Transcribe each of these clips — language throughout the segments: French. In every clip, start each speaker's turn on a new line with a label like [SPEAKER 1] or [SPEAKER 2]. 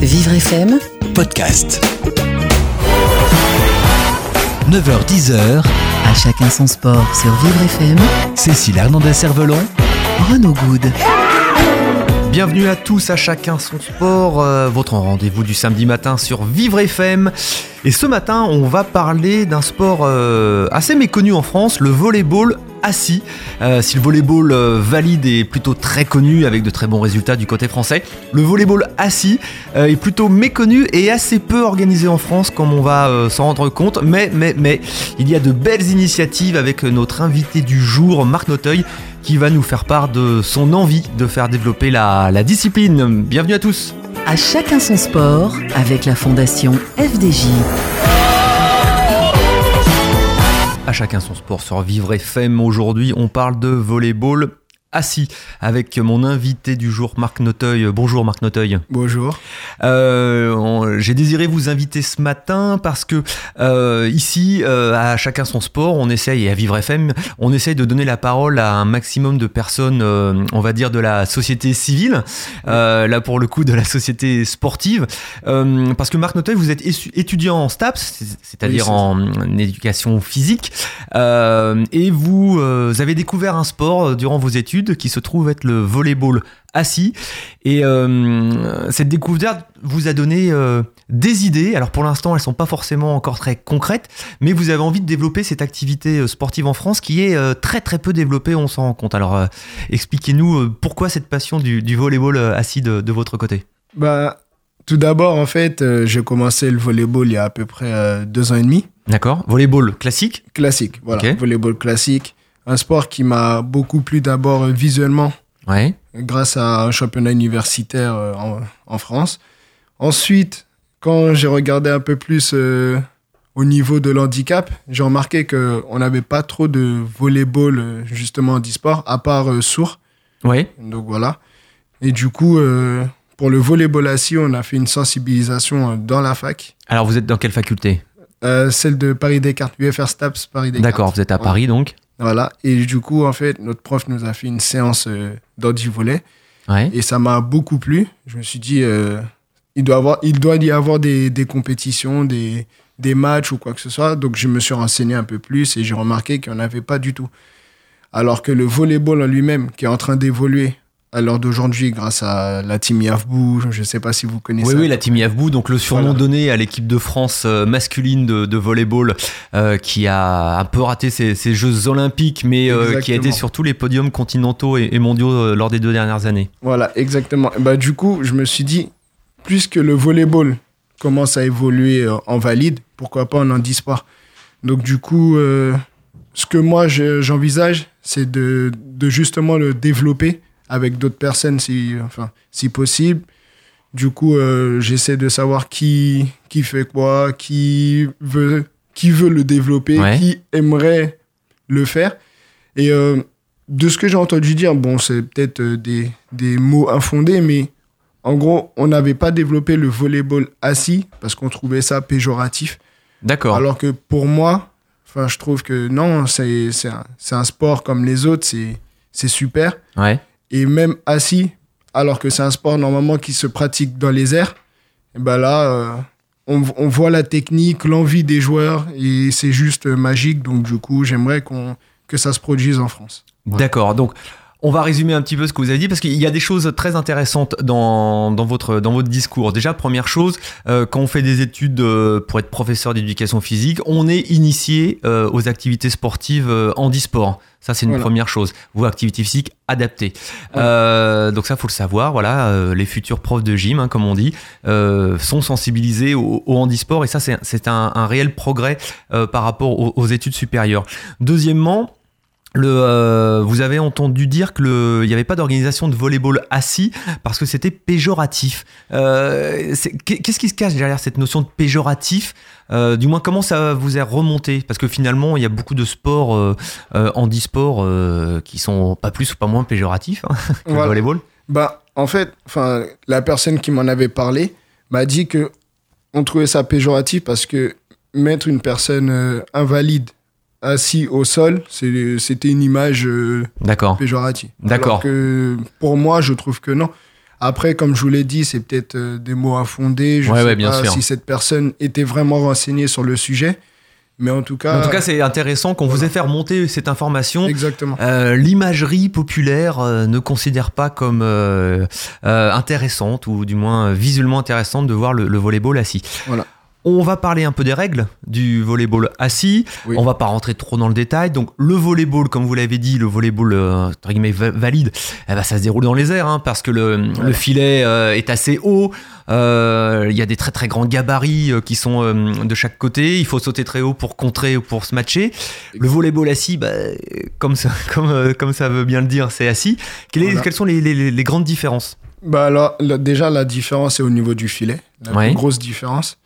[SPEAKER 1] Vivre FM,
[SPEAKER 2] podcast. 9h-10h,
[SPEAKER 1] à chacun son sport sur Vivre FM,
[SPEAKER 2] Cécile Hernandez-Cervelon,
[SPEAKER 1] Renaud Good.
[SPEAKER 3] Bienvenue à tous, à chacun son sport, euh, votre rendez-vous du samedi matin sur Vivre FM. Et ce matin, on va parler d'un sport euh, assez méconnu en France, le volleyball assis. Euh, si le volleyball euh, valide est plutôt très connu avec de très bons résultats du côté français, le volleyball assis euh, est plutôt méconnu et assez peu organisé en France comme on va s'en rendre compte. Mais, mais, mais, il y a de belles initiatives avec notre invité du jour, Marc Noteuil, qui va nous faire part de son envie de faire développer la, la discipline. Bienvenue à tous.
[SPEAKER 1] À chacun son sport avec la fondation FDJ.
[SPEAKER 3] À chacun son sport sur Vivre FM. Aujourd'hui, on parle de volleyball assis avec mon invité du jour, Marc Noteuil. Bonjour Marc Noteuil.
[SPEAKER 4] Bonjour.
[SPEAKER 3] Euh, J'ai désiré vous inviter ce matin parce que euh, ici, euh, à chacun son sport, on essaye, et à Vivre FM, on essaye de donner la parole à un maximum de personnes, on va dire, de la société civile, là pour le coup de la société sportive. Parce que Marc Noteuil, vous êtes étudiant en STAPS, c'est- c'est-à-dire
[SPEAKER 4] Oui,
[SPEAKER 3] en, éducation physique, et vous, avez découvert un sport durant vos études qui se trouve être le volleyball assis. Et euh, cette découverte vous a donné euh, des idées. Alors pour l'instant, elles sont pas forcément encore très concrètes, mais vous avez envie de développer cette activité euh, sportive en France qui est euh, très très peu développée, on s'en rend compte. Alors expliquez-nous pourquoi cette passion du, du volleyball assis de, de votre côté?
[SPEAKER 4] Bah, tout d'abord, en fait, j'ai commencé le volleyball il y a à peu près deux ans et demi.
[SPEAKER 3] D'accord Volleyball classique?
[SPEAKER 4] Classique, voilà.
[SPEAKER 3] Ok.
[SPEAKER 4] Volleyball classique. Un sport qui m'a beaucoup plu d'abord euh, visuellement,
[SPEAKER 3] Ouais.
[SPEAKER 4] grâce à un championnat universitaire euh, en, en France. Ensuite, quand j'ai regardé un peu plus euh, au niveau de l'handicap, j'ai remarqué qu'on n'avait pas trop de volleyball, justement, en e-sport, à part euh, sourd.
[SPEAKER 3] Ouais.
[SPEAKER 4] Donc voilà. Et du coup, euh, pour le volleyball assis, on a fait une sensibilisation dans la fac.
[SPEAKER 3] Alors vous êtes dans quelle faculté?
[SPEAKER 4] Celle de Paris Descartes, UFR STAPS Paris Descartes.
[SPEAKER 3] D'accord, vous êtes à
[SPEAKER 4] Ouais.
[SPEAKER 3] Paris donc?
[SPEAKER 4] Voilà. Et du coup, en fait, notre prof nous a fait une séance euh, d'handi-volley.
[SPEAKER 3] Ouais.
[SPEAKER 4] Et ça m'a beaucoup plu. Je me suis dit, euh, il, doit avoir, il doit y avoir des, des compétitions, des, des matchs ou quoi que ce soit. Donc, je me suis renseigné un peu plus et j'ai remarqué qu'il n'y en avait pas du tout. Alors que le volleyball en lui-même, qui est en train d'évoluer à l'heure d'aujourd'hui grâce à la team Yavbou, je ne sais pas si vous connaissez.
[SPEAKER 3] Oui, oui, la team Yavbou, donc le surnom
[SPEAKER 4] Voilà.
[SPEAKER 3] donné à l'équipe de France euh, masculine de, de volleyball euh, qui a un peu raté ses, ses Jeux Olympiques, mais euh, qui a été sur tous les podiums continentaux et, et mondiaux euh, lors des deux dernières années.
[SPEAKER 4] Voilà, exactement. Et Bah, du coup, je me suis dit, puisque le volleyball commence à évoluer en valide, pourquoi pas en handisport Donc, du coup, ce que moi je- j'envisage, c'est de, de justement le développer avec d'autres personnes, si, enfin, si possible. Du coup, euh, j'essaie de savoir qui, qui fait quoi, qui veut, qui veut le développer,
[SPEAKER 3] Ouais.
[SPEAKER 4] qui aimerait le faire. Et euh, de ce que j'ai entendu dire, bon, c'est peut-être euh, des, des mots infondés, mais en gros, on n'avait pas développé le volleyball assis parce qu'on trouvait ça péjoratif.
[SPEAKER 3] D'accord.
[SPEAKER 4] Alors que pour moi, enfin, je trouve que non, c'est un, un sport comme les autres, c'est c'est super.
[SPEAKER 3] Ouais.
[SPEAKER 4] Et même assis, alors que c'est un sport normalement qui se pratique dans les airs, et ben là, euh, on, voit la technique, l'envie des joueurs, et c'est juste magique. Donc du coup, j'aimerais que ça se produise en France.
[SPEAKER 3] D'accord. Donc, on va résumer un petit peu ce que vous avez dit parce qu'il y a des choses très intéressantes dans, dans, votre, dans votre discours. Déjà, première chose, euh, quand on fait des études euh, pour être professeur d'éducation physique, on est initié euh, aux activités sportives euh, handisport. Ça, c'est une
[SPEAKER 4] Voilà.
[SPEAKER 3] première chose. Vous, activité physique adaptée.
[SPEAKER 4] Ouais.
[SPEAKER 3] Euh, donc ça, faut le savoir. Voilà, euh, les futurs profs de gym, hein, comme on dit, euh, sont sensibilisés au, au handisport et ça, c'est c'est un, un réel progrès euh, par rapport aux, aux études supérieures. Deuxièmement, le, euh, vous avez entendu dire que le, il n'y avait pas d'organisation de volleyball assis parce que c'était péjoratif. Euh, Qu'est-ce qui se cache derrière cette notion de péjoratif? Euh, Du moins, comment ça vous est remonté? Parce que finalement, il y a beaucoup de sports handisport euh, qui sont pas plus ou pas moins péjoratifs hein, que le
[SPEAKER 4] Voilà.
[SPEAKER 3] volleyball.
[SPEAKER 4] Bah, en fait, enfin, la personne qui m'en avait parlé m'a dit que on trouvait ça péjoratif parce que mettre une personne invalide assis au sol, c'était une image euh,
[SPEAKER 3] D'accord.
[SPEAKER 4] péjorative.
[SPEAKER 3] D'accord.
[SPEAKER 4] Pour moi, je trouve que non. Après, comme je vous l'ai dit, c'est peut-être euh, des mots à fonder. Je
[SPEAKER 3] Ouais,
[SPEAKER 4] sais
[SPEAKER 3] ouais, bien
[SPEAKER 4] pas
[SPEAKER 3] sûr.
[SPEAKER 4] si cette personne était vraiment renseignée sur le sujet. Mais en tout cas.
[SPEAKER 3] En tout cas, c'est intéressant qu'on vous ait fait remonter cette information.
[SPEAKER 4] Exactement.
[SPEAKER 3] Euh, L'imagerie populaire euh, ne considère pas comme euh, intéressante ou du moins visuellement intéressante de voir le, le volleyball assis.
[SPEAKER 4] Voilà.
[SPEAKER 3] On va parler un peu des règles du volleyball assis.
[SPEAKER 4] Oui.
[SPEAKER 3] On va pas rentrer trop dans le détail. Donc le volleyball, comme vous l'avez dit, le volleyball euh, entre guillemets va- valide, eh ben, ça se déroule dans les airs hein, parce que le, le filet euh, est assez haut. Euh, Il y a des très très grands gabarits euh, qui sont de chaque côté. Il faut sauter très haut pour contrer ou pour se matcher. Le volleyball assis, bah, comme, ça, comme, comme ça veut bien le dire, c'est assis. Quelles, est-
[SPEAKER 4] Voilà.
[SPEAKER 3] quelles sont les, les- les grandes différences?
[SPEAKER 4] Bah alors, là, déjà, la différence est au niveau du filet. La
[SPEAKER 3] Ouais.
[SPEAKER 4] plus grosse différence.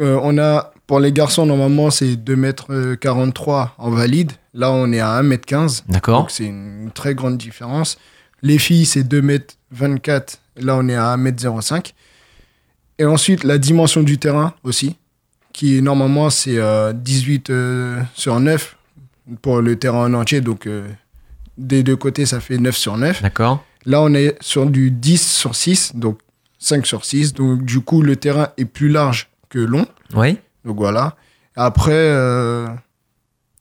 [SPEAKER 4] Euh, on a, pour les garçons, normalement, c'est 2m43 en valide. Là, on est à 1m15.
[SPEAKER 3] D'accord
[SPEAKER 4] Donc, c'est une très grande différence. Les filles, c'est 2m24. Là, on est à 1m05. Et ensuite, la dimension du terrain aussi, qui est normalement, c'est euh, 18 euh, sur 9 pour le terrain en entier. Donc, euh, des deux côtés, ça fait 9 sur 9.
[SPEAKER 3] D'accord
[SPEAKER 4] Là, on est sur du 10 sur 6, donc 5 sur 6. Donc, du coup, le terrain est plus large que long.
[SPEAKER 3] Oui
[SPEAKER 4] Donc, voilà. Après, euh,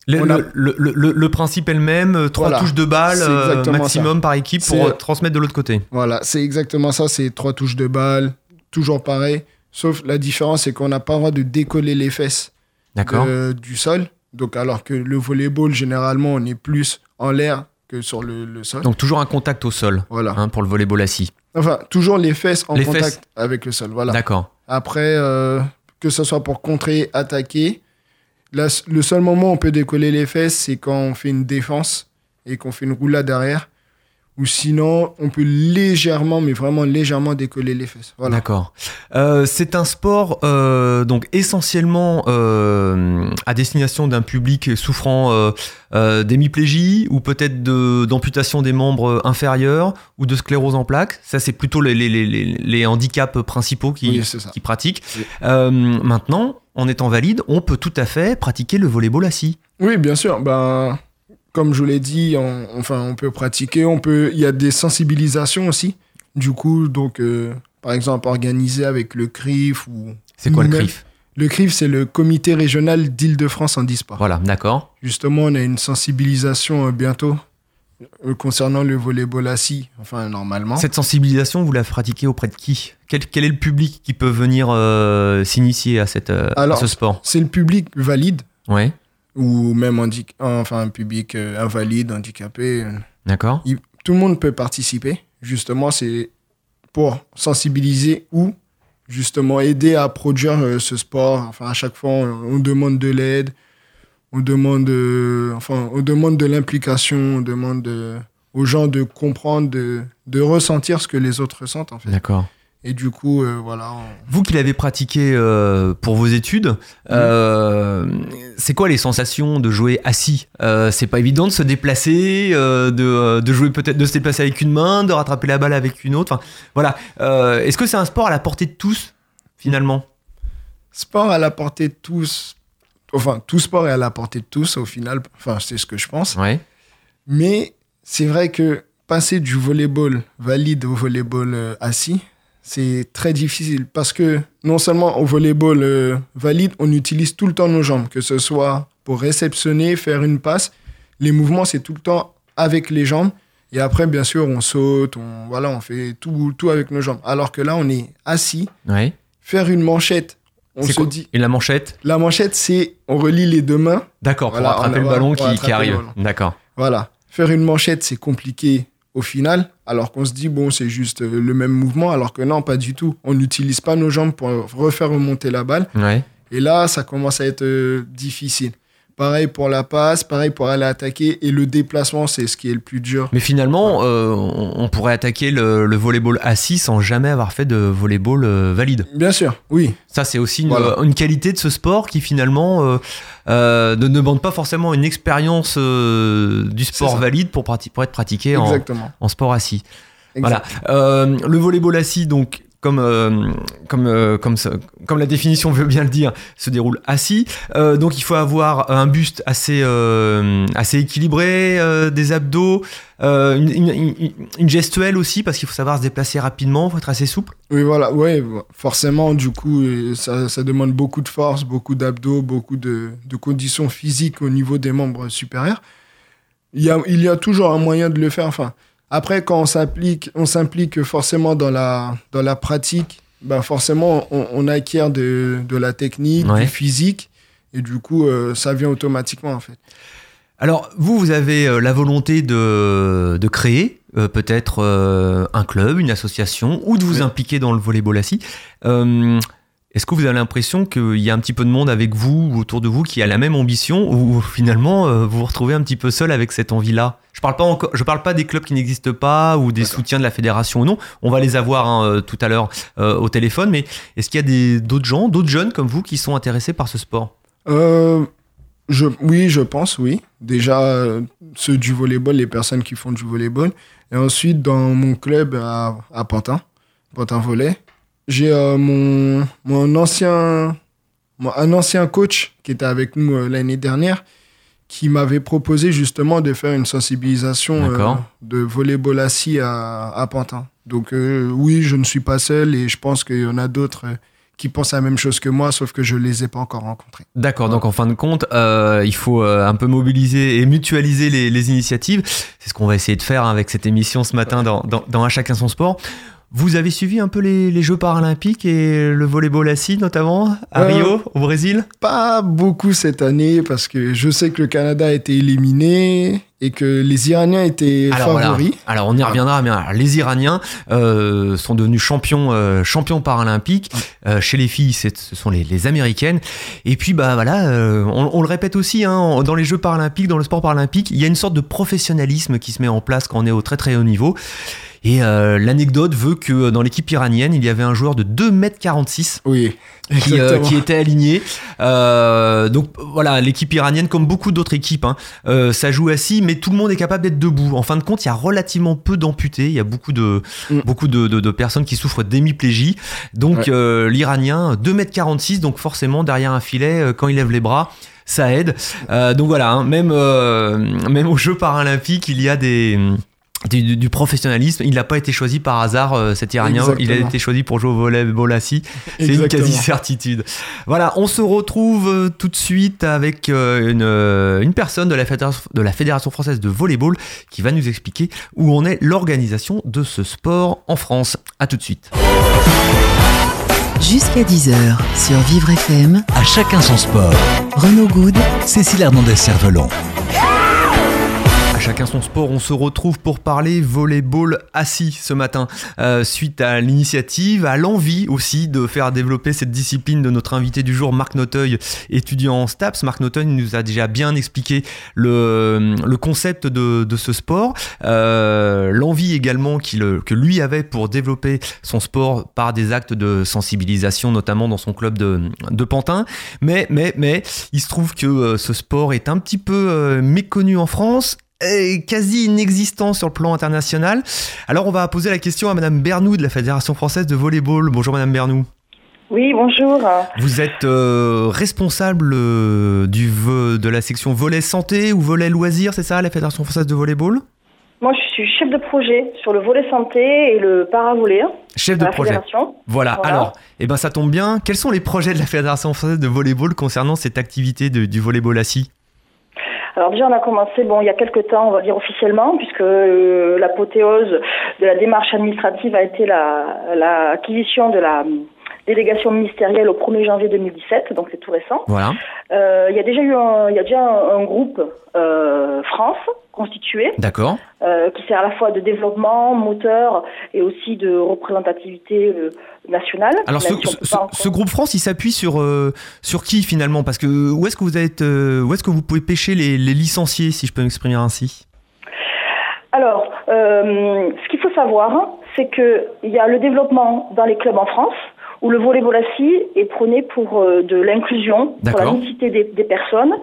[SPEAKER 3] Le,
[SPEAKER 4] On a-
[SPEAKER 3] le- le- le- le principe est le même, euh, trois
[SPEAKER 4] Voilà.
[SPEAKER 3] touches de balle euh, maximum par équipe pour transmettre de l'autre côté.
[SPEAKER 4] voilà, c'est exactement ça. C'est trois touches de balle, toujours pareil. Sauf la différence, c'est qu'on n'a pas le droit de décoller les fesses de- du sol. Donc, alors que le volleyball, généralement, on est plus en l'air que sur le, le sol.
[SPEAKER 3] Donc toujours un contact au sol
[SPEAKER 4] voilà.
[SPEAKER 3] hein, pour le volleyball assis.
[SPEAKER 4] Enfin, toujours les fesses en
[SPEAKER 3] Les
[SPEAKER 4] contact
[SPEAKER 3] fesses.
[SPEAKER 4] avec le sol. Voilà.
[SPEAKER 3] D'accord.
[SPEAKER 4] Après, euh, que ce soit pour contrer, attaquer, le seul moment où on peut décoller les fesses, c'est quand on fait une défense et qu'on fait une roulade derrière. Ou sinon, on peut légèrement, mais vraiment légèrement décoller les fesses. Voilà.
[SPEAKER 3] D'accord. Euh, c'est un sport euh, donc essentiellement euh, à destination d'un public souffrant d'hémiplégie ou peut-être de- d'amputation des membres inférieurs ou de sclérose en plaques. Ça, c'est plutôt les, les- les- les- les handicaps principaux qui,
[SPEAKER 4] Oui,
[SPEAKER 3] pratiquent.
[SPEAKER 4] Oui.
[SPEAKER 3] Maintenant, en étant valide, on peut tout à fait pratiquer le volleyball assis.
[SPEAKER 4] Oui, bien sûr. Ben, comme je vous l'ai dit, on, enfin, on peut pratiquer. On peut, il y a des sensibilisations aussi. Du coup, donc, euh, par exemple, organiser avec le CRIF ou
[SPEAKER 3] C'est quoi le. CRIF?
[SPEAKER 4] Le CRIF, c'est le Comité régional d'Île-de-France en e-sport.
[SPEAKER 3] Voilà, d'accord.
[SPEAKER 4] Justement, on a une sensibilisation euh, bientôt euh, concernant le volleyball assis, enfin normalement.
[SPEAKER 3] Cette sensibilisation, vous la pratiquez auprès de qui? Quel, quel est le public qui peut venir s'initier à, cette, à ce sport?
[SPEAKER 4] C'est le public valide
[SPEAKER 3] Ouais,
[SPEAKER 4] ou même enfin un public euh, invalide, handicapé. euh,
[SPEAKER 3] d'accord.
[SPEAKER 4] tout le monde peut participer. Justement, c'est pour sensibiliser ou justement aider à produire euh, ce sport. Enfin, à chaque fois, on, on demande de l'aide, on demande, euh, enfin, on demande de l'implication, on demande de- aux gens de comprendre, de, de ressentir ce que les autres ressentent en fait.
[SPEAKER 3] D'accord.
[SPEAKER 4] Et du coup, euh, voilà. on-
[SPEAKER 3] Vous qui l'avez pratiqué euh, pour vos études, euh, c'est quoi les sensations de jouer assis? C'est pas évident de se déplacer, de, de jouer peut-être de se déplacer avec une main, de rattraper la balle avec une autre. Enfin, voilà. Est-ce que c'est un sport à la portée de tous finalement?
[SPEAKER 4] Sport à la portée de tous. Enfin, tout sport est à la portée de tous au final. Enfin, c'est ce que je pense.
[SPEAKER 3] Ouais.
[SPEAKER 4] Mais c'est vrai que passer du volleyball valide au volleyball assis, c'est très difficile parce que non seulement au volleyball euh, valide, on utilise tout le temps nos jambes, que ce soit pour réceptionner, faire une passe. Les mouvements, c'est tout le temps avec les jambes. Et après, bien sûr, on saute, on, voilà, on fait tout, tout avec nos jambes. Alors que là, on est assis,
[SPEAKER 3] Ouais.
[SPEAKER 4] faire une manchette. On se dit,
[SPEAKER 3] Et la manchette?
[SPEAKER 4] La manchette, c'est on relie les deux mains.
[SPEAKER 3] D'accord, pour attraper
[SPEAKER 4] a-
[SPEAKER 3] le ballon qui, qui arrive. D'accord.
[SPEAKER 4] Voilà. Faire une manchette, c'est compliqué au final, alors qu'on se dit, bon, c'est juste euh, le même mouvement, alors que non, pas du tout. On n'utilise pas nos jambes pour refaire remonter la balle.
[SPEAKER 3] Ouais.
[SPEAKER 4] Et là, ça commence à être euh, difficile. Pareil pour la passe, pareil pour aller attaquer. Et le déplacement, c'est ce qui est le plus dur.
[SPEAKER 3] Mais finalement, euh, on, pourrait attaquer le, le volleyball assis sans jamais avoir fait de volleyball euh, valide.
[SPEAKER 4] Bien sûr, oui.
[SPEAKER 3] Ça, c'est aussi une,
[SPEAKER 4] Voilà.
[SPEAKER 3] une qualité de ce sport qui finalement euh, euh, ne demande pas forcément une expérience du sport valide pour, être pratiqué en,
[SPEAKER 4] Exactement.
[SPEAKER 3] en sport assis.
[SPEAKER 4] Exact.
[SPEAKER 3] Voilà. Le volleyball assis, donc comme, euh, comme, euh, comme, la définition veut bien le dire, se déroule assis. Euh, donc il faut avoir un buste assez, assez équilibré, des abdos, une, gestuelle aussi, parce qu'il faut savoir se déplacer rapidement, il faut être assez souple.
[SPEAKER 4] Oui, voilà, ouais, forcément, du coup, ça, ça demande beaucoup de force, beaucoup d'abdos, beaucoup de, de conditions physiques au niveau des membres supérieurs. Il y a, il y a toujours un moyen de le faire. Enfin, après, quand on s'implique forcément dans la, dans la pratique, ben forcément, on, on acquiert de, de la technique,
[SPEAKER 3] Ouais.
[SPEAKER 4] du physique, et du coup, euh, ça vient automatiquement, en fait.
[SPEAKER 3] Alors, vous, vous avez euh, la volonté de, de créer euh, peut-être euh, un club, une association, ou de vous
[SPEAKER 4] Oui.
[SPEAKER 3] impliquer dans le volleyball assis. Est-ce que vous avez l'impression qu'il y a un petit peu de monde avec vous ou autour de vous qui a la même ambition, ou finalement euh, vous vous retrouvez un petit peu seul avec cette envie-là? Je parle pas encore, je parle pas des clubs qui n'existent pas ou des soutiens de la fédération ou non. On va les avoir hein, euh, tout à l'heure euh, au téléphone, mais est-ce qu'il y a d'autres gens, d'autres jeunes comme vous qui sont intéressés par ce sport?
[SPEAKER 4] Euh, je, oui, je pense, oui. Déjà, ceux du volleyball, les personnes qui font du volleyball. Et ensuite, dans mon club à, à Pantin, Pantin Volley, j'ai euh, mon, mon ancien, mon- un ancien coach qui était avec nous euh, l'année dernière qui m'avait proposé justement de faire une sensibilisation euh, de volleyball assis à, à Pantin. Donc euh, oui, je ne suis pas seul et je pense qu'il y en a d'autres qui pensent la même chose que moi, sauf que je ne les ai pas encore rencontrés.
[SPEAKER 3] D'accord, donc en fin de compte, euh, il faut un peu mobiliser et mutualiser les, les initiatives. C'est ce qu'on va essayer de faire hein, avec cette émission ce matin dans, dans, dans Un chacun son sport. Vous avez suivi un peu les, les Jeux paralympiques et le volleyball assis notamment à
[SPEAKER 4] Euh,
[SPEAKER 3] Rio, au Brésil?
[SPEAKER 4] Pas beaucoup cette année parce que je sais que le Canada a été éliminé et que les Iraniens étaient
[SPEAKER 3] Alors, voilà.
[SPEAKER 4] favoris.
[SPEAKER 3] Alors on y reviendra. Mais alors, les Iraniens euh, sont devenus champions, euh, champions paralympiques. Euh, chez les filles, ce sont les, les américaines. Et puis bah voilà, euh, on, on le répète aussi hein, dans les Jeux paralympiques, dans le sport paralympique, il y a une sorte de professionnalisme qui se met en place quand on est au très très haut niveau. Et euh, l'anecdote veut que dans l'équipe iranienne, il y avait un joueur de 2m46
[SPEAKER 4] Oui,
[SPEAKER 3] qui, euh, qui était aligné. Euh, donc voilà, l'équipe iranienne, comme beaucoup d'autres équipes, hein, euh, ça joue assis, mais tout le monde est capable d'être debout. En fin de compte, il y a relativement peu d'amputés. Il y a beaucoup de,
[SPEAKER 4] Mm.
[SPEAKER 3] beaucoup de, de- de personnes qui souffrent d'hémiplégie. Donc
[SPEAKER 4] Ouais.
[SPEAKER 3] euh, l'Iranien, 2m46, donc forcément derrière un filet, euh, quand il lève les bras, ça aide. Euh, donc voilà, hein, même, euh, même aux Jeux paralympiques, il y a des... Du, du- du professionnalisme, il n'a pas été choisi par hasard, euh, cet Iranien. Il a été choisi pour jouer au volleyball assis. C'est une quasi-certitude. Voilà, on se retrouve euh, tout de suite avec euh, une, une personne de la, fédération, de la Fédération française de volleyball qui va nous expliquer où en est l'organisation de ce sport en France. A tout de suite.
[SPEAKER 1] Jusqu'à 10h sur Vivre FM,
[SPEAKER 2] À chacun son sport.
[SPEAKER 1] Renaud Good
[SPEAKER 2] Cécile Hernandez-Cervelon.
[SPEAKER 3] Chacun son sport, on se retrouve pour parler volleyball assis ce matin, euh, suite à l'initiative, à l'envie aussi de faire développer cette discipline de notre invité du jour, Marc Noteuil, étudiant en STAPS. Marc Noteuil nous a déjà bien expliqué le, concept de, ce sport, euh, l'envie également qu'il, que lui avait pour développer son sport par des actes de sensibilisation, notamment dans son club de, de Pantin. Mais, mais, mais, il se trouve que euh, ce sport est un petit peu méconnu en France est quasi inexistant sur le plan international. Alors on va poser la question à Madame Bernou de la Fédération française de volleyball. Bonjour Madame Bernou.
[SPEAKER 5] Oui, bonjour.
[SPEAKER 3] Vous êtes euh, responsable euh, du de la section volet santé ou volet loisirs, c'est ça, la Fédération française de volleyball?
[SPEAKER 5] Moi, je suis chef de projet sur le volet santé et le paravolet
[SPEAKER 3] Chef
[SPEAKER 5] de la
[SPEAKER 3] projet. Voilà. Alors, eh ben ça tombe bien. Quels sont les projets de la Fédération française de volleyball concernant cette activité de- du volleyball assis?
[SPEAKER 5] Alors déjà, on a commencé, bon, il y a quelques temps, on va dire officiellement, puisque euh, l'apothéose de la démarche administrative a été la- l'acquisition de la délégation ministérielle au 1er janvier 2017, donc c'est tout récent.
[SPEAKER 3] Voilà.
[SPEAKER 5] Euh, il y a déjà eu un, il y a déjà un, un groupe euh, France constitué
[SPEAKER 3] D'accord.
[SPEAKER 5] euh, qui sert à la fois de développement, moteur et aussi de représentativité nationale.
[SPEAKER 3] Alors ce,
[SPEAKER 5] si
[SPEAKER 3] groupe France, il s'appuie sur sur qui finalement? Parce que où est-ce que vous êtes où est-ce que vous pouvez pêcher les, les licenciés, si je peux m'exprimer ainsi?
[SPEAKER 5] Alors, euh, ce qu'il faut savoir, c'est qu'il y a le développement dans les clubs en France, où le volleyball assis est prôné pour euh, de l'inclusion, pour la mixité des, des personnes,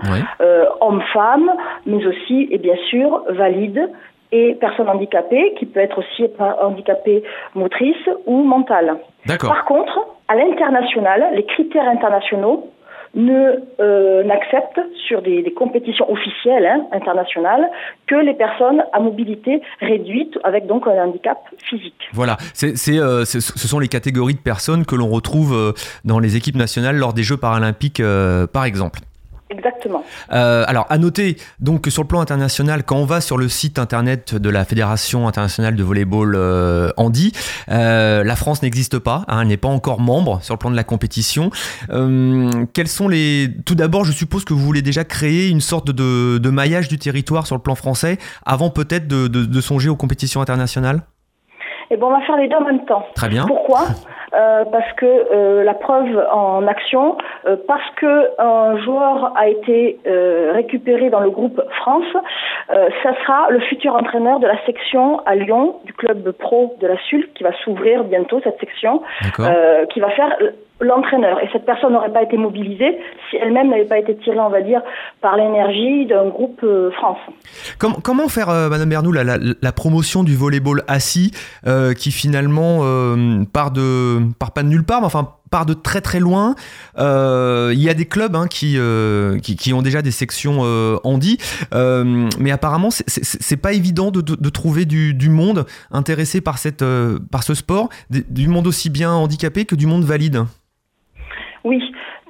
[SPEAKER 5] euh, hommes-femmes, mais aussi, et bien sûr, valides et personne handicapée, qui peut être aussi handicapée motrice ou mentale. Par contre, à l'international, les critères internationaux ne euh, n'acceptent sur des, compétitions officielles hein, internationales que les personnes à mobilité réduite avec donc un handicap physique.
[SPEAKER 3] Voilà, c'est, euh, ce sont les catégories de personnes que l'on retrouve euh, dans les équipes nationales lors des Jeux paralympiques, par exemple.
[SPEAKER 5] Exactement.
[SPEAKER 3] Euh, alors, à noter donc que sur le plan international, quand on va sur le site internet de la Fédération internationale de volleyball euh, Andy, euh, la France n'existe pas, hein, elle n'est pas encore membre sur le plan de la compétition. Euh, quels sont les Tout d'abord, je suppose que vous voulez déjà créer une sorte de, de maillage du territoire sur le plan français avant peut-être de, de, de songer aux compétitions internationales?
[SPEAKER 5] Eh ben, on va faire les deux en même temps.
[SPEAKER 3] Très bien.
[SPEAKER 5] Pourquoi? euh, Parce que euh, la preuve en action, euh, parce que un joueur a été récupéré dans le groupe France, ça sera le futur entraîneur de la section à Lyon du club pro de la SUL qui va s'ouvrir bientôt cette section, qui va faire l'entraîneur. Et cette personne n'aurait pas été mobilisée si elle-même n'avait pas été tirée, on va dire, par l'énergie d'un groupe euh, France.
[SPEAKER 3] Comment, comment faire, euh, Madame Bernou, la, la, la, promotion du volleyball assis euh, qui finalement part de part pas de nulle part, mais enfin part de très très loin. Euh, il y a des clubs hein, qui, euh, qui, qui ont déjà des sections euh, handi, mais apparemment c'est- pas évident de, trouver du, du monde intéressé par cette euh, par ce sport, du monde aussi bien handicapé que du monde valide.
[SPEAKER 5] Oui,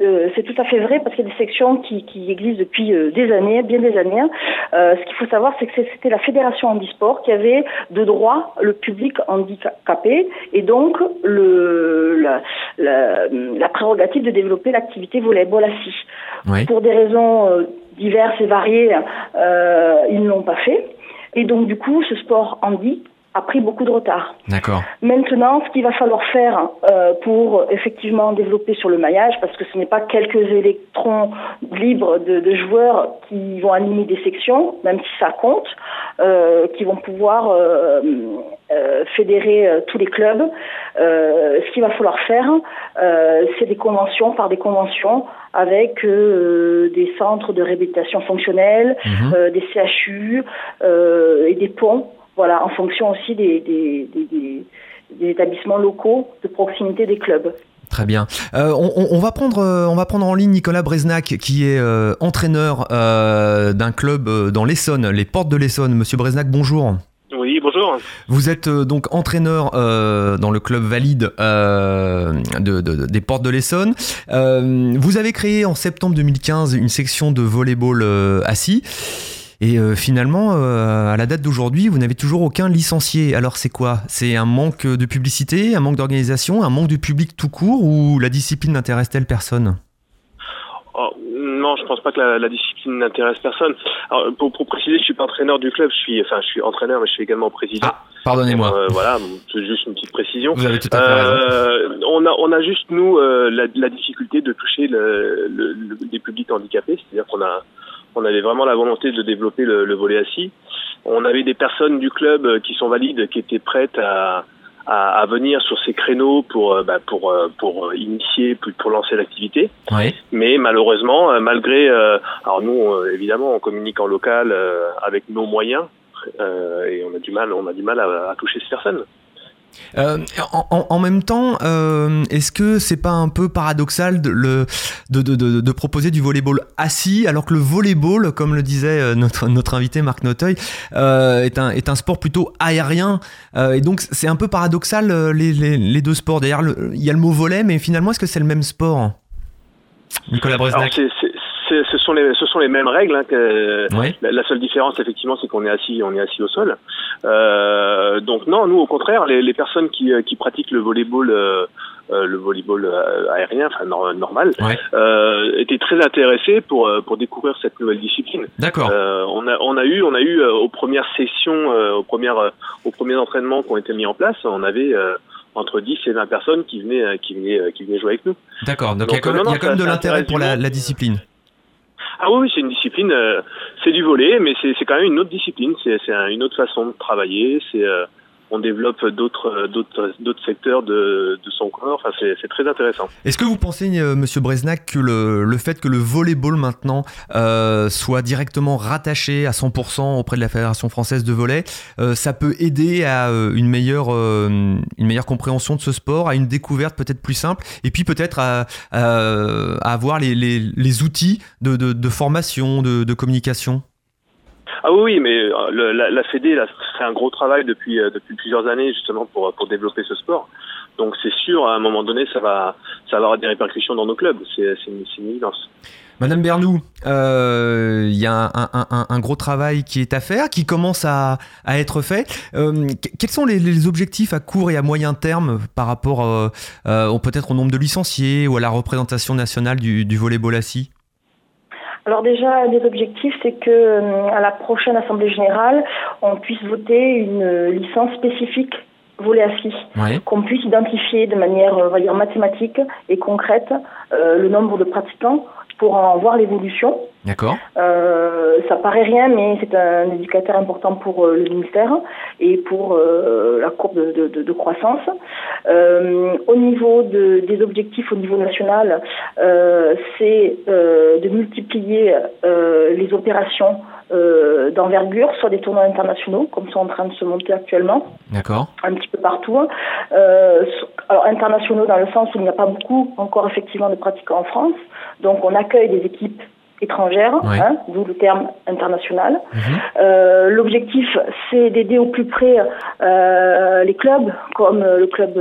[SPEAKER 5] euh, c'est tout à fait vrai parce qu'il y a des sections qui, qui existent depuis euh, des années, bien des années. Euh, ce qu'il faut savoir, c'est que c'était la fédération handisport qui avait de droit le public handicapé et donc le, la, la, la prérogative de développer l'activité volleyball assis.
[SPEAKER 3] Oui.
[SPEAKER 5] Pour des raisons euh, diverses et variées, euh, ils ne l'ont pas fait. Et donc du coup, ce sport handi a pris beaucoup de retard.
[SPEAKER 3] D'accord.
[SPEAKER 5] Maintenant, ce qu'il va falloir faire euh, pour effectivement développer sur le maillage, parce que ce n'est pas quelques électrons libres de, de joueurs qui vont animer des sections, même si ça compte, euh, qui vont pouvoir euh, fédérer tous les clubs. Ce qu'il va falloir faire, c'est des conventions par des conventions avec des centres de réhabilitation fonctionnelle,
[SPEAKER 3] Mhm.
[SPEAKER 5] des CHU et des ponts. Voilà, en fonction aussi des, des, des, des, des établissements locaux de proximité des clubs.
[SPEAKER 3] Très bien. Euh, on, on- on va prendre, euh, on va prendre en ligne Nicolas Breznac, qui est euh, entraîneur euh, d'un club euh, dans l'Essonne, les Portes de l'Essonne. Monsieur Breznac, bonjour.
[SPEAKER 6] Oui, bonjour.
[SPEAKER 3] Vous êtes euh, donc entraîneur euh, dans le club valide euh, de, de- de- des Portes de l'Essonne. Euh, vous avez créé en septembre 2015 une section de volleyball euh, assis. Et euh, finalement, euh, à la date d'aujourd'hui, vous n'avez toujours aucun licencié. Alors c'est quoi? C'est un manque de publicité, un manque d'organisation, un manque de public tout court ou la discipline n'intéresse-t-elle personne?
[SPEAKER 6] Oh, non, je pense pas que la, la discipline n'intéresse personne. Alors, pour, pour préciser, je suis pas entraîneur du club. Je suis, enfin, je suis entraîneur, mais je suis également président.
[SPEAKER 3] Ah, Pardonnez-moi.
[SPEAKER 6] Euh, voilà, c'est juste une petite précision.
[SPEAKER 3] Vous avez tout à fait raison.
[SPEAKER 6] Euh, on a, on a juste nous la, la difficulté de toucher le, le, le- des publics handicapés, c'est-à-dire qu'on a, on avait vraiment la volonté de développer le, le volet assis. On avait des personnes du club euh, qui sont valides, qui étaient prêtes à, à, à venir sur ces créneaux pour, euh, bah, pour, euh, pour initier, pour, pour lancer l'activité.
[SPEAKER 3] Oui.
[SPEAKER 6] Mais malheureusement, malgré, euh, alors nous évidemment, on communique en local euh, avec nos moyens. euh, et on a du mal, on a du mal à, à toucher ces personnes.
[SPEAKER 3] Euh, en, même temps, euh, est-ce que c'est pas un peu paradoxal de, le, de, de, de, de proposer du volleyball assis alors que le volleyball, comme le disait euh, notre, notre invité Marc Noteuil, euh, est, un, est un sport plutôt aérien et donc c'est un peu paradoxal les, les, les deux sports. D'ailleurs, le- il y a le mot volet, mais finalement, est-ce que c'est le même sport Nicolas
[SPEAKER 6] Alors c'est- ce sont les, ce sont les mêmes règles. Hein, que,
[SPEAKER 3] Oui.
[SPEAKER 6] la, la seule différence, effectivement, c'est qu'on est assis, on est assis au sol. Euh, donc non, nous, au contraire, les, les personnes qui, euh, qui pratiquent le volleyball, euh, euh, le volleyball euh, aérien, enfin nor- normal,
[SPEAKER 3] Ouais.
[SPEAKER 6] euh, étaient très intéressés pour pour découvrir cette nouvelle discipline.
[SPEAKER 3] D'accord.
[SPEAKER 6] Euh, on a on a eu on a eu euh, aux premières sessions, euh, aux premières euh, aux premiers entraînements qui ont été mis en place, on avait euh, entre 10 et 20 personnes qui venaient qui venaient euh, qui venaient jouer avec nous.
[SPEAKER 3] D'accord. Donc, il y a quand même, de l'intérêt pour la, la discipline.
[SPEAKER 6] Ah oui, c'est une discipline, euh, c'est du volet, mais c'est quand même une autre discipline, c'est c'est un- une autre façon de travailler, c'est euh, on développe d'autres d'autres d'autres secteurs de, de son corps. Enfin, c'est très intéressant.
[SPEAKER 3] Est-ce que vous pensez, euh, Monsieur Breznac, que le, le fait que le volleyball maintenant euh, soit directement rattaché à 100% auprès de la Fédération française de volley, euh, ça peut aider à euh, une meilleure euh, une meilleure compréhension de ce sport, à une découverte peut-être plus simple, et puis peut-être à, à, à avoir les, les, les outils de, de, de formation, de communication?
[SPEAKER 6] Ah oui, mais euh, le, la, la Fédé fait un gros travail depuis euh, depuis plusieurs années justement pour pour développer ce sport. Donc c'est sûr, à un moment donné, ça va ça va avoir des répercussions dans nos clubs. C'est c'est une, évidence.
[SPEAKER 3] Madame Bernou, euh, il y a un, un- un- gros travail qui est à faire, qui commence à, à être fait. Euh, que- quels sont les, les objectifs à court et à moyen terme par rapport euh, peut-être au nombre de licenciés ou à la représentation nationale du, du volleyball assis?
[SPEAKER 5] Alors déjà, des objectifs, c'est que euh, à la prochaine assemblée générale, on puisse voter une euh, licence spécifique volet assis,
[SPEAKER 3] Ouais.
[SPEAKER 5] qu'on puisse identifier de manière, euh, on va dire, mathématique et concrète euh, le nombre de pratiquants pour en voir l'évolution.
[SPEAKER 3] D'accord.
[SPEAKER 5] Euh, ça paraît rien, mais c'est un indicateur important pour euh, le ministère et pour euh, la courbe de, de- de- de croissance. Euh, au niveau de- des objectifs au niveau national, euh, c'est euh, de multiplier euh, les opérations euh, d'envergure, soit des tournois internationaux, comme sont en train de se monter actuellement,
[SPEAKER 3] D'accord.
[SPEAKER 5] un petit peu partout. Euh, alors internationaux dans le sens où il n'y a pas beaucoup encore effectivement de pratiquants en France, donc on accueille des équipes étrangères,
[SPEAKER 3] Ouais.
[SPEAKER 5] hein, d'où le terme international.
[SPEAKER 3] Mhm.
[SPEAKER 5] Euh, L'objectif, c'est d'aider au plus près euh, les clubs, comme euh, le club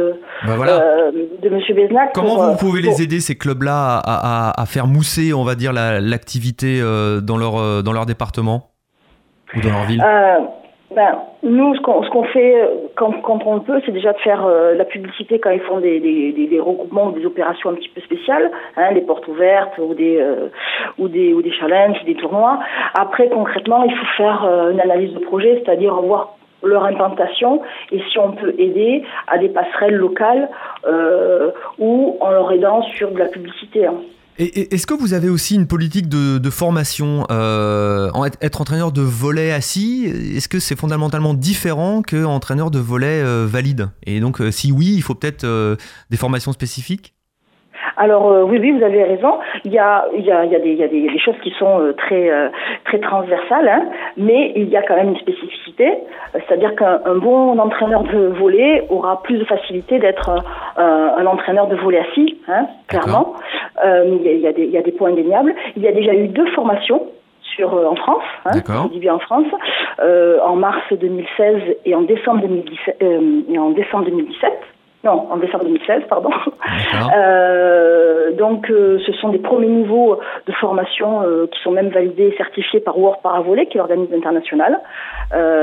[SPEAKER 3] voilà.
[SPEAKER 5] euh, de Monsieur Beznac.
[SPEAKER 3] Comment
[SPEAKER 5] pour,
[SPEAKER 3] vous pouvez
[SPEAKER 5] pour-
[SPEAKER 3] les aider ces clubs-là à, à- à faire mousser, on va dire, la- l'activité dans leur dans leur département ou dans leur ville?
[SPEAKER 5] Ben, nous, ce qu'on qu'on fait euh, quand, on peut, c'est déjà de faire euh, la publicité quand ils font des, des, regroupements ou des opérations un petit peu spéciales, hein, des portes ouvertes ou des, euh, ou des ou des challenges, des tournois. Après, concrètement, il faut faire une analyse de projet, c'est-à-dire voir leur implantation et si on peut aider à des passerelles locales ou en leur aidant sur de la publicité. hein.
[SPEAKER 3] Et, est-ce que vous avez aussi une politique de, formation euh, être, entraîneur de volet assis? Est-ce que c'est fondamentalement différent que entraîneur de volet euh, valide? Et donc, euh, si oui, il faut peut-être euh, des formations spécifiques?
[SPEAKER 5] Alors euh, oui, oui, vous avez raison. Il y a, il y a, il y a, des, il y a des, des choses qui sont euh, très, euh, très transversales, hein, mais il y a quand même une spécificité. C'est-à-dire qu'un un bon entraîneur de volet aura plus de facilité d'être euh, un entraîneur de volet assis, hein, clairement. Euh, il, y a, il, y a des, il y a des points indéniables. Il y a déjà eu deux formations sur, euh, en France, hein,
[SPEAKER 3] D'accord.
[SPEAKER 5] je dis bien en France, euh, en mars 2016 et en décembre 2017. euh, et en décembre 2017. Non, en décembre 2016, pardon. Euh, donc, euh, ce sont des premiers niveaux de formation euh, qui sont même validés et certifiés par World Paravolley, qui est l'organisme international.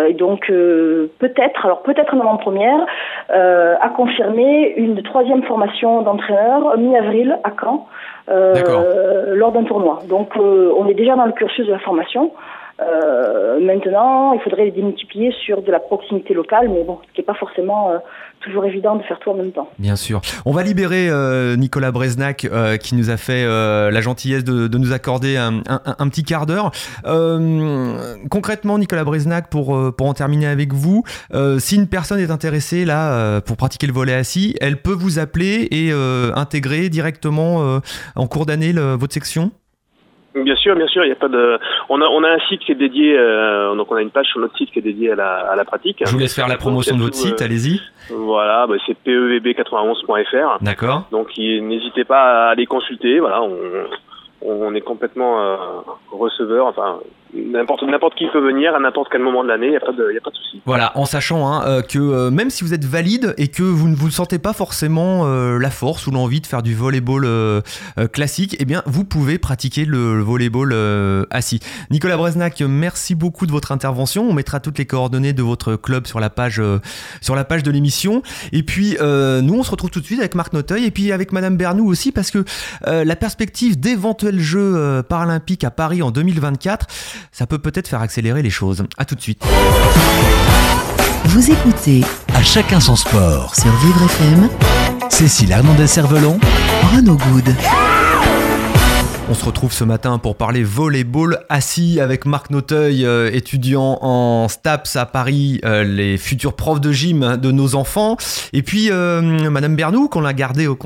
[SPEAKER 5] Et donc, peut-être, alors peut-être en avant-première, à confirmer une troisième formation d'entraîneur mi-avril à Caen, lors d'un tournoi. Donc, on est déjà dans le cursus de la formation. Euh, maintenant, il faudrait les démultiplier sur de la proximité locale, mais bon, ce qui n'est pas forcément euh, toujours évident de faire tout en même temps.
[SPEAKER 3] Bien sûr. On va libérer euh, Nicolas Breznac qui nous a fait la gentillesse de, nous accorder un, petit quart d'heure. Concrètement, Nicolas Breznac, pour, pour en terminer avec vous, si une personne est intéressée là pour pratiquer le volet assis, elle peut vous appeler et intégrer directement en cours d'année votre section?
[SPEAKER 6] Bien sûr, bien sûr, il y a pas de. On a on a un site qui est dédié, euh, donc on a une page sur notre site qui est dédiée à la à la pratique.
[SPEAKER 3] Je vous laisse faire la promotion de votre site,
[SPEAKER 6] euh,
[SPEAKER 3] allez-y.
[SPEAKER 6] Voilà, bah, c'est pevb91.fr.
[SPEAKER 3] D'accord.
[SPEAKER 6] Donc n'hésitez pas à les consulter. Voilà, on, on est complètement euh, receveur. Enfin, n'importe n'importe qui peut venir à n'importe quel moment de l'année. Il n'y a pas de de souci.
[SPEAKER 3] Voilà, en sachant hein, euh, que euh, même si vous êtes valide et que vous ne vous sentez pas forcément euh, la force ou l'envie de faire du volleyball euh, euh, classique, eh bien vous pouvez pratiquer le, le volleyball assis. Nicolas Breznac, merci beaucoup de votre intervention. On mettra toutes les coordonnées de votre club sur la page sur la page de l'émission. Et puis nous on se retrouve tout de suite avec Marc Noteuil et puis avec Madame Bernou aussi parce que la perspective d'éventuels Jeux paralympiques à Paris en 2024, ça peut peut-être faire accélérer les choses. À tout de suite.
[SPEAKER 1] Vous écoutez
[SPEAKER 2] À chacun son sport.
[SPEAKER 1] sur Vivre FM
[SPEAKER 2] Cécile Hernandez-Cervelon,
[SPEAKER 1] Renaud Good.
[SPEAKER 3] On se retrouve ce matin pour parler volleyball assis avec Marc Noteuil, euh, étudiant en STAPS à Paris, euh, les futurs profs de gym de nos enfants. Et puis euh, Madame Bernou, qu'on a gardé au,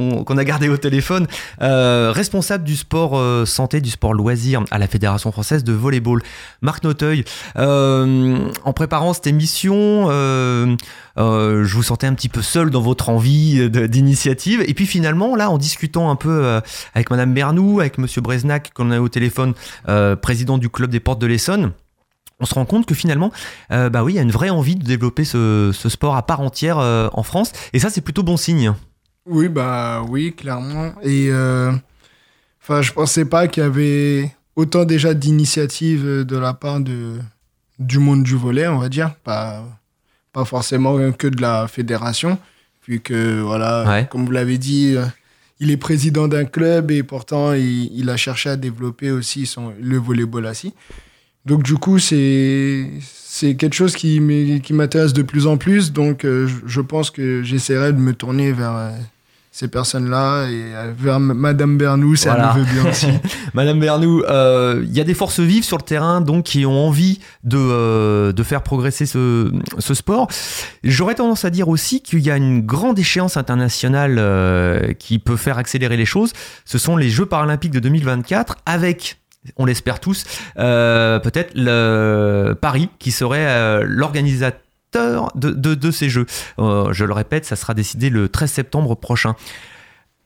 [SPEAKER 3] téléphone, euh, responsable du sport santé, du sport loisir à la Fédération française de volleyball. Marc Noteuil, en préparant cette émission, je vous sentais un petit peu seul dans votre envie d'initiative. Et puis finalement, là, en discutant un peu avec Madame Bernou, avec Monsieur Qu'on a eu au téléphone, euh, président du club des portes de l'Essonne, on se rend compte que finalement, euh, bah oui, il y a une vraie envie de développer ce, ce sport à part entière euh, en France. Et ça, c'est plutôt bon signe.
[SPEAKER 4] Oui, bah oui, clairement. Et enfin, je pensais pas qu'il y avait autant déjà d'initiatives de la part de, du monde du volet, on va dire. Pas, pas forcément que de la fédération, vu que, voilà,
[SPEAKER 3] Ouais.
[SPEAKER 4] comme vous l'avez dit, il est président d'un club et pourtant il, a cherché à développer aussi son, le volleyball assis. Donc du coup, c'est c'est quelque chose qui m'intéresse de plus en plus. Donc euh, je, je pense que j'essaierai de me tourner vers euh, ces personnes-là et euh, vers Madame Bernou, si
[SPEAKER 3] Voilà.
[SPEAKER 4] le veut bien aussi.
[SPEAKER 3] Madame Bernou, euh, il y a des forces vives sur le terrain donc qui ont envie de, euh, de faire progresser ce, ce sport. J'aurais tendance à dire aussi qu'il y a une grande échéance internationale euh, qui peut faire accélérer les choses. Ce sont les Jeux paralympiques de 2024 avec on l'espère tous, euh, peut-être le Paris qui serait euh, de, ces Jeux. Euh, je le répète, ça sera décidé le 13 septembre prochain.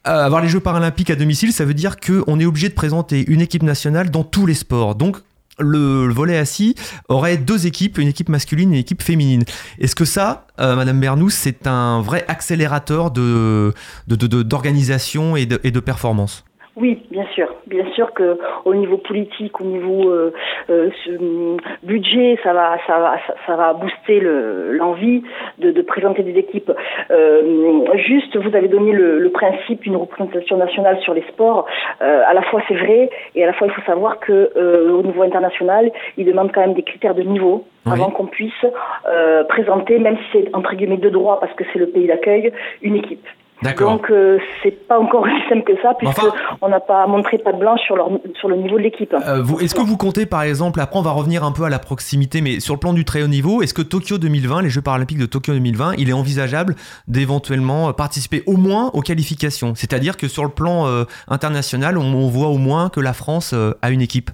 [SPEAKER 3] Euh, avoir les Jeux paralympiques à domicile, ça veut dire qu'on est obligé de présenter une équipe nationale dans tous les sports. Donc, le, le volet assis aurait deux équipes, une équipe masculine et une équipe féminine. Est-ce que ça, euh, Madame Bernou, c'est un vrai accélérateur d'organisation de, et de performance?
[SPEAKER 5] Oui, bien sûr. Bien sûr que au niveau politique, au niveau euh, euh, hum, budget, ça va, ça va, ça, ça va booster le- l'envie de, de présenter des équipes. Euh, juste, vous avez donné le, le principe d'une représentation nationale sur les sports. Euh, à la fois, c'est vrai, et à la fois, il faut savoir que euh, au niveau international, il demande quand même des critères de niveau
[SPEAKER 3] Oui.
[SPEAKER 5] avant qu'on puisse euh, présenter, même si c'est entre guillemets de droit parce que c'est le pays d'accueil, une équipe.
[SPEAKER 3] D'accord.
[SPEAKER 5] Donc euh, c'est pas encore aussi simple que ça puisque
[SPEAKER 3] Enfin-
[SPEAKER 5] on n'a pas montré pas de blanche sur, leur, sur le niveau de l'équipe.
[SPEAKER 3] Euh, est-ce que vous comptez par exemple, après on va revenir un peu à la proximité, mais sur le plan du très haut niveau, est-ce que Tokyo 2020, les Jeux paralympiques de Tokyo 2020, il est envisageable d'éventuellement participer au moins aux qualifications? C'est-à-dire que sur le plan euh, international, on, on voit au moins que la France euh, a une équipe.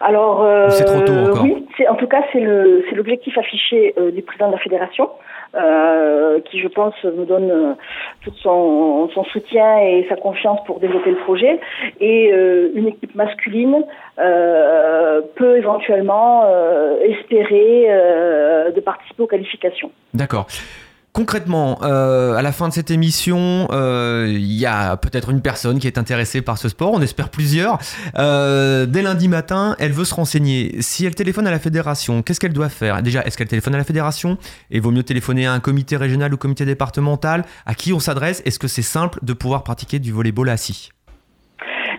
[SPEAKER 5] Alors euh,
[SPEAKER 3] c'est trop tôt encore?
[SPEAKER 5] oui, en tout cas c'est le c'est l'objectif affiché euh, du président de la fédération. Euh, qui je pense nous donne euh, tout son, son soutien et sa confiance pour développer le projet. Et euh, une équipe masculine peut éventuellement espérer de participer aux qualifications.
[SPEAKER 3] D'accord. Concrètement, euh, à la fin de cette émission, euh, il y a peut-être une personne qui est intéressée par ce sport, on espère plusieurs. Euh, dès lundi matin, elle veut se renseigner. Si elle téléphone à la fédération, qu'est-ce qu'elle doit faire? Déjà, est-ce qu'elle téléphone à la fédération? Et vaut mieux téléphoner à un comité régional ou comité départemental. À qui on s'adresse? Est-ce que c'est simple de pouvoir pratiquer du volleyball assis?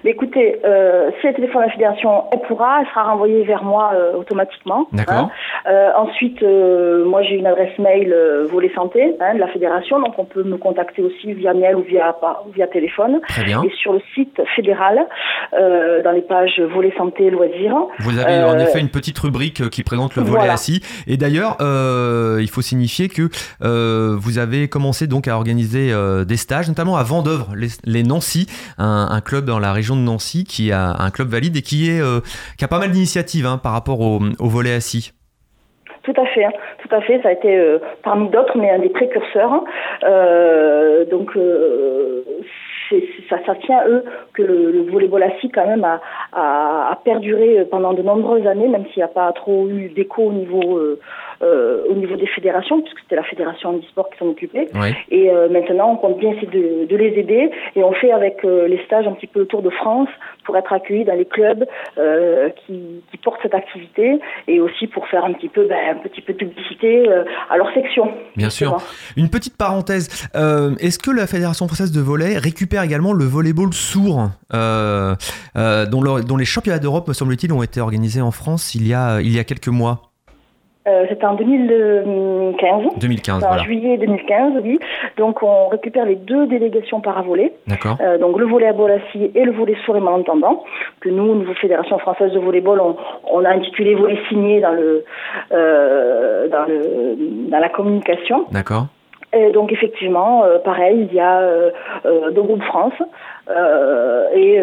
[SPEAKER 5] Mais écoutez, euh, si elle téléphone à la fédération, elle pourra, elle sera renvoyée vers moi euh, automatiquement.
[SPEAKER 3] D'accord.
[SPEAKER 5] hein. Euh, ensuite, moi j'ai une adresse mail volet santé hein, de la fédération, donc on peut me contacter aussi via mail ou via ou via téléphone.
[SPEAKER 3] Très bien.
[SPEAKER 5] Et sur le site fédéral, dans les pages volet santé loisirs.
[SPEAKER 3] Vous avez en effet une petite rubrique qui présente le volet
[SPEAKER 5] voilà.
[SPEAKER 3] assis. Et d'ailleurs, il faut signifier que vous avez commencé donc à organiser des stages, notamment à Vendœuvre, les, les Nancy, un, un club dans la région de Nancy qui a un club valide et qui est euh, qui a pas mal d'initiatives hein, par rapport au, au volet assis.
[SPEAKER 5] Tout à fait, hein. tout à fait. Ça a été euh, parmi d'autres, mais un des précurseurs. hein. Euh, donc, ça, ça tient eux que le, le volleyball assis quand même a, a, perduré pendant de nombreuses années, même s'il n'y a pas trop eu d'écho au niveau au niveau des fédérations, puisque c'était la fédération handisport qui s'en occupait. Et euh, maintenant, on compte bien essayer de, de les aider et on fait avec euh, les stages un petit peu le tour de France pour être accueillis dans les clubs euh, qui, qui portent cette activité et aussi pour faire un petit peu, ben, un petit peu de publicité euh, à leur section.
[SPEAKER 3] Bien sûr. Une petite parenthèse. Euh, Est-ce que la Fédération française de volley récupère également le volleyball sourd, euh, euh, dont, le- dont les championnats d'Europe, me semble-t-il, ont été organisés en France il y a, il y a quelques mois?
[SPEAKER 5] Euh, C'était en 2015.
[SPEAKER 3] 2015,
[SPEAKER 5] En
[SPEAKER 3] voilà.
[SPEAKER 5] juillet 2015, oui. Donc on récupère les deux délégations para-volée,
[SPEAKER 3] D'accord.
[SPEAKER 5] euh, donc le volet à Bolassi et le volet sourd et malentendant, que nous, au niveau Fédération française de volleyball, on, on a intitulé volet signé dans le euh, dans le dans la communication.
[SPEAKER 3] D'accord.
[SPEAKER 5] Et donc effectivement, euh, pareil, il y a euh, euh, deux groupes France et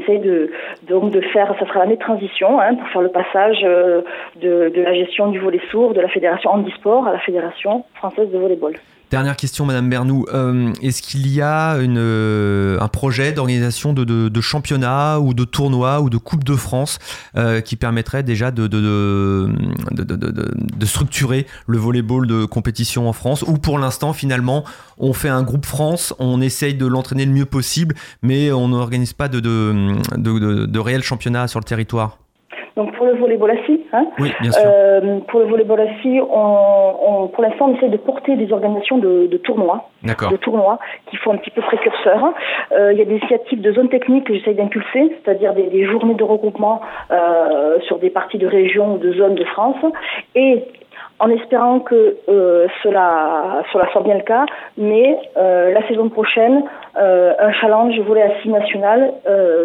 [SPEAKER 5] essaye de donc de faire, ça sera l'année de transition hein, pour faire le passage euh, de, de la gestion du volet sourd de la fédération handisport à la fédération française de volleyball.
[SPEAKER 3] Dernière question, Madame Bernou. Euh, Est-ce qu'il y a euh, un projet d'organisation de, championnat ou de tournoi ou de Coupe de France euh, qui permettrait déjà de, structurer le volleyball de compétition en France Ou pour l'instant, finalement, on fait un groupe France, on essaye de l'entraîner le mieux possible, mais on n'organise pas de réel championnat sur le territoire?
[SPEAKER 5] Donc pour le volleyball assis, hein,
[SPEAKER 3] Oui, bien sûr.
[SPEAKER 5] euh, pour le volleyball assis, on, on, pour l'instant on essaie de porter des organisations de, de tournois. De tournois qui font un petit peu précurseur. Euh, il y a des initiatives de zones techniques que j'essaye d'impulser, c'est-à-dire des, des journées de regroupement euh, sur des parties de régions ou de zones de France. Et en espérant que euh, cela, cela soit bien le cas, mais euh, la saison prochaine, euh, un challenge volet assis national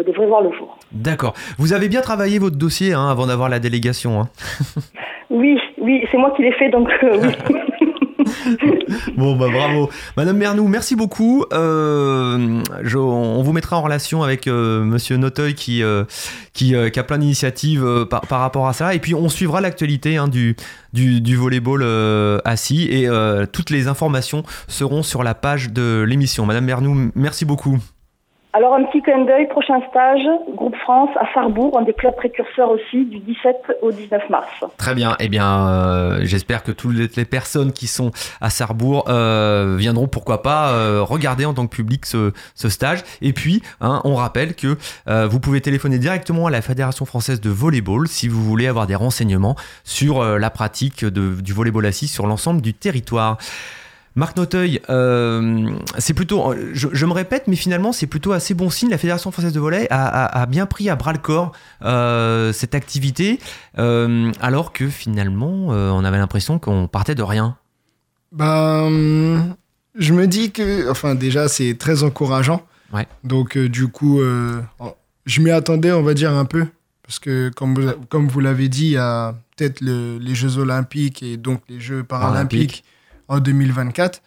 [SPEAKER 5] devrait voir le jour.
[SPEAKER 3] D'accord. Vous avez bien travaillé votre dossier hein, avant d'avoir la délégation. hein.
[SPEAKER 5] Oui, oui, c'est moi qui l'ai fait, donc oui.
[SPEAKER 3] Bon, bah bravo. Madame Bernou, merci beaucoup. Euh, je- on vous mettra en relation avec euh, Monsieur Noteuil qui, euh, qui, euh, qui a plein d'initiatives euh, par, par rapport à ça. Et puis, on suivra l'actualité hein, du, du, du volleyball assis. Et euh, toutes les informations seront sur la page de l'émission. Madame Bernou, merci beaucoup.
[SPEAKER 5] Alors un petit clin d'œil, prochain stage, groupe France à Sarrebourg, un des clubs précurseurs aussi du 17 au 19 mars.
[SPEAKER 3] Très bien. Eh bien, euh, j'espère que toutes les- personnes qui sont à Sarrebourg euh, viendront, pourquoi pas, euh, regarder en tant que public ce, stage. Et puis, hein, on rappelle que vous pouvez téléphoner directement à la Fédération française de volleyball si vous voulez avoir des renseignements sur la pratique de- du volleyball assis sur l'ensemble du territoire. Marc Noteuil, euh, c'est plutôt, je, je me répète, mais finalement c'est plutôt assez bon signe. La Fédération française de volley a, a- a bien pris à bras le corps euh, cette activité, euh, alors que finalement euh, on avait l'impression qu'on partait de rien.
[SPEAKER 4] Ben, je me dis que, enfin, déjà, c'est très encourageant.
[SPEAKER 3] Ouais.
[SPEAKER 4] Donc, euh, du coup, euh, je m'y attendais, on va dire, un peu. Parce que, comme vous, comme vous l'avez dit, il y a peut-être le- les Jeux Olympiques et donc les Jeux Paralympiques en 2024.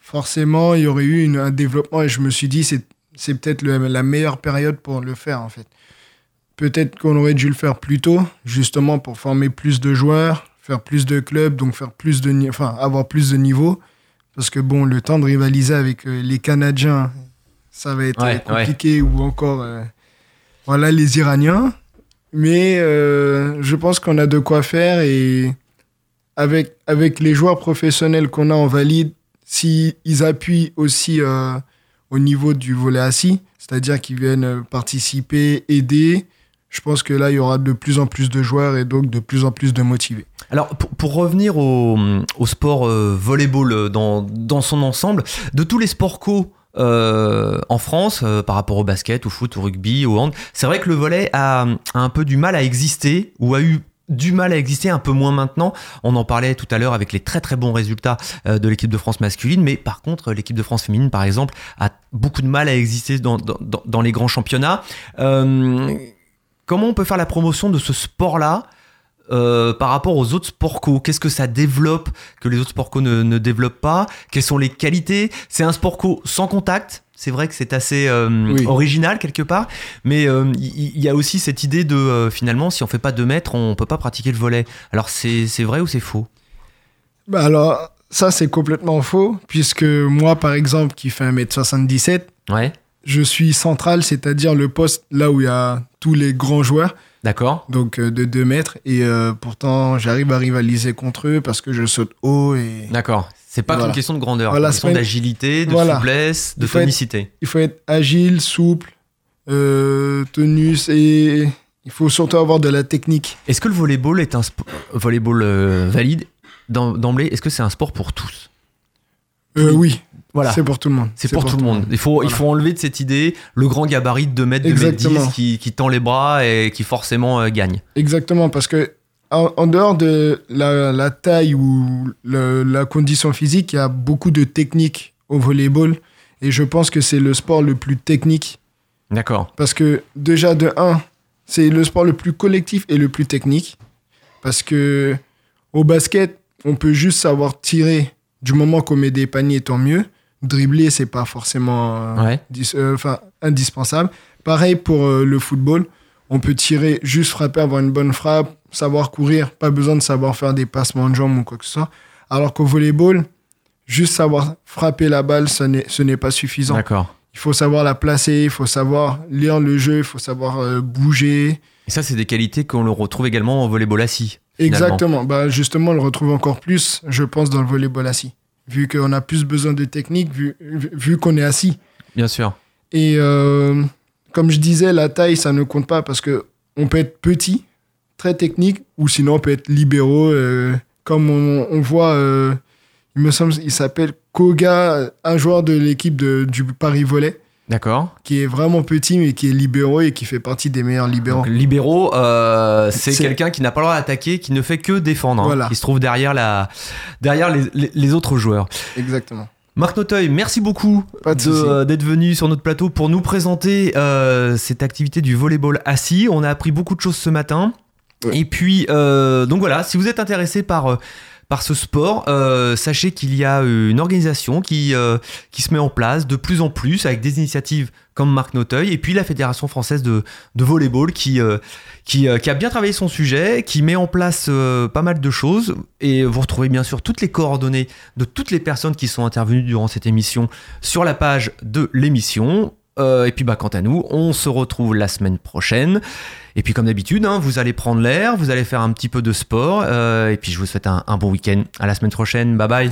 [SPEAKER 4] Forcément, il y aurait eu une- un développement et je me suis dit, c'est c'est peut-être le- la meilleure période pour le faire, en fait. Peut-être qu'on aurait dû le faire plus tôt, justement pour former plus de joueurs, faire plus de clubs, donc faire plus de, enfin, avoir plus de niveaux. Parce que bon, le temps de rivaliser avec euh, les Canadiens, ça va être
[SPEAKER 3] Ouais,
[SPEAKER 4] euh, compliqué ou encore, euh, voilà, les Iraniens. Mais euh, je pense qu'on a de quoi faire et avec, avec les joueurs professionnels qu'on a en valide, s'ils ils appuient aussi euh, au niveau du volet assis, c'est-à-dire qu'ils viennent euh, participer, aider, je pense que là, il y aura de plus en plus de joueurs et donc de plus en plus de motivés.
[SPEAKER 3] Alors pour, pour revenir au, au sport euh, volleyball euh, dans, dans son ensemble, de tous les sports co euh, en France par rapport au basket, au foot, au rugby, au hand, c'est vrai que le volley a, a un peu du mal à exister ou a eu du mal à exister, un peu moins maintenant. On en parlait tout à l'heure avec les très très bons résultats euh, de l'équipe de France masculine, mais par contre l'équipe de France féminine, par exemple, a beaucoup de mal à exister dans, dans, les grands championnats. Euh, comment on peut faire la promotion de ce sport-là euh, par rapport aux autres sports co Qu'est-ce que ça développe que les autres sports co ne, ne développent pas? Quelles sont les qualités? C'est un sport co sans contact. C'est vrai que c'est assez euh,
[SPEAKER 4] Oui.
[SPEAKER 3] original quelque part, mais euh, il y, a aussi cette idée de finalement, si on fait pas 2 mètres, on peut pas pratiquer le volet. Alors c'est c'est vrai ou c'est faux?
[SPEAKER 4] Bah alors, ça, c'est complètement faux, puisque moi, par exemple, qui fais 1m77,
[SPEAKER 3] Ouais,
[SPEAKER 4] je suis central, c'est-à-dire le poste là où il y a tous les grands joueurs,
[SPEAKER 3] d'accord.
[SPEAKER 4] donc euh, de 2 mètres, et euh, pourtant, j'arrive à rivaliser contre eux parce que je saute haut et
[SPEAKER 3] D'accord. C'est pas
[SPEAKER 4] Voilà.
[SPEAKER 3] qu'une question de grandeur,
[SPEAKER 4] Voilà,
[SPEAKER 3] c'est une question d'agilité, de
[SPEAKER 4] Voilà.
[SPEAKER 3] souplesse, de
[SPEAKER 4] Il être-
[SPEAKER 3] tonicité.
[SPEAKER 4] il faut être agile, souple, euh, tonus et il faut surtout avoir de la technique.
[SPEAKER 3] Est-ce que le volleyball est un spo- volleyball euh, valide? D'em- d'emblée Est-ce que c'est un sport pour tous?
[SPEAKER 4] Euh, oui,
[SPEAKER 3] Voilà.
[SPEAKER 4] c'est pour tout le monde.
[SPEAKER 3] C'est pour, tout le monde. Il faut, il faut enlever de cette idée le grand gabarit de 2 mètres, 2 mètres 10
[SPEAKER 4] Exactement.
[SPEAKER 3] qui, qui tend les bras et qui forcément euh, gagne.
[SPEAKER 4] Exactement, parce que en, en dehors de la, la taille ou le- la condition physique, il y a beaucoup de techniques au volleyball. Et je pense que c'est le sport le plus technique.
[SPEAKER 3] D'accord.
[SPEAKER 4] Parce que déjà, de 1, c'est le sport le plus collectif et le plus technique. Parce que au basket, on peut juste savoir tirer du moment qu'on met des paniers, tant mieux. Dribbler, c'est pas forcément euh,
[SPEAKER 3] Ouais.
[SPEAKER 4] euh, enfin, indispensable. Pareil pour euh, le football. On peut tirer, juste frapper, avoir une bonne frappe, savoir courir, pas besoin de savoir faire des passements de jambes ou quoi que ce soit. Alors qu'au volleyball, juste savoir frapper la balle, ce n'est pas suffisant.
[SPEAKER 3] D'accord.
[SPEAKER 4] Il faut savoir la placer, il faut savoir lire le jeu, il faut savoir euh, bouger.
[SPEAKER 3] Et ça, c'est des qualités qu'on le retrouve également au volleyball assis. finalement.
[SPEAKER 4] Exactement. Bah, justement, on le retrouve encore plus, je pense, dans le volleyball assis. Vu qu'on a plus besoin de technique, vu, vu- qu'on est assis.
[SPEAKER 3] Bien sûr.
[SPEAKER 4] Et euh, comme je disais, la taille, ça ne compte pas parce que on peut être petit, très technique, ou sinon on peut être libéraux. euh, comme on, on voit, euh, il me semble, il s'appelle Koga, un joueur de l'équipe du Paris Volley,
[SPEAKER 3] D'accord.
[SPEAKER 4] qui est vraiment petit, mais qui est libéraux et qui fait partie des meilleurs libéraux.
[SPEAKER 3] Donc, libéraux, euh, c'est quelqu'un qui n'a pas le droit d'attaquer, qui ne fait que défendre, hein,
[SPEAKER 4] Voilà.
[SPEAKER 3] qui se trouve derrière, la, derrière les, les- les autres joueurs.
[SPEAKER 4] Exactement.
[SPEAKER 3] Marc Noteuil, merci beaucoup euh, d'être venu sur notre plateau pour nous présenter euh, cette activité du volleyball assis. On a appris beaucoup de choses ce matin.
[SPEAKER 4] Ouais.
[SPEAKER 3] Et puis, donc voilà, si vous êtes intéressé par, par ce sport, euh, sachez qu'il y a une organisation qui, euh, qui se met en place de plus en plus avec des initiatives comme Marc Noteuil et puis la Fédération française de, de volleyball qui, euh, qui, euh, qui a bien travaillé son sujet, qui met en place euh, pas mal de choses. Et vous retrouvez bien sûr toutes les coordonnées de toutes les personnes qui sont intervenues durant cette émission sur la page de l'émission. Euh, et puis bah quant à nous, on se retrouve la semaine prochaine. Et puis comme d'habitude, hein, vous allez prendre l'air, vous allez faire un petit peu de sport, euh, et puis je vous souhaite un, un bon week-end. À la semaine prochaine, bye bye.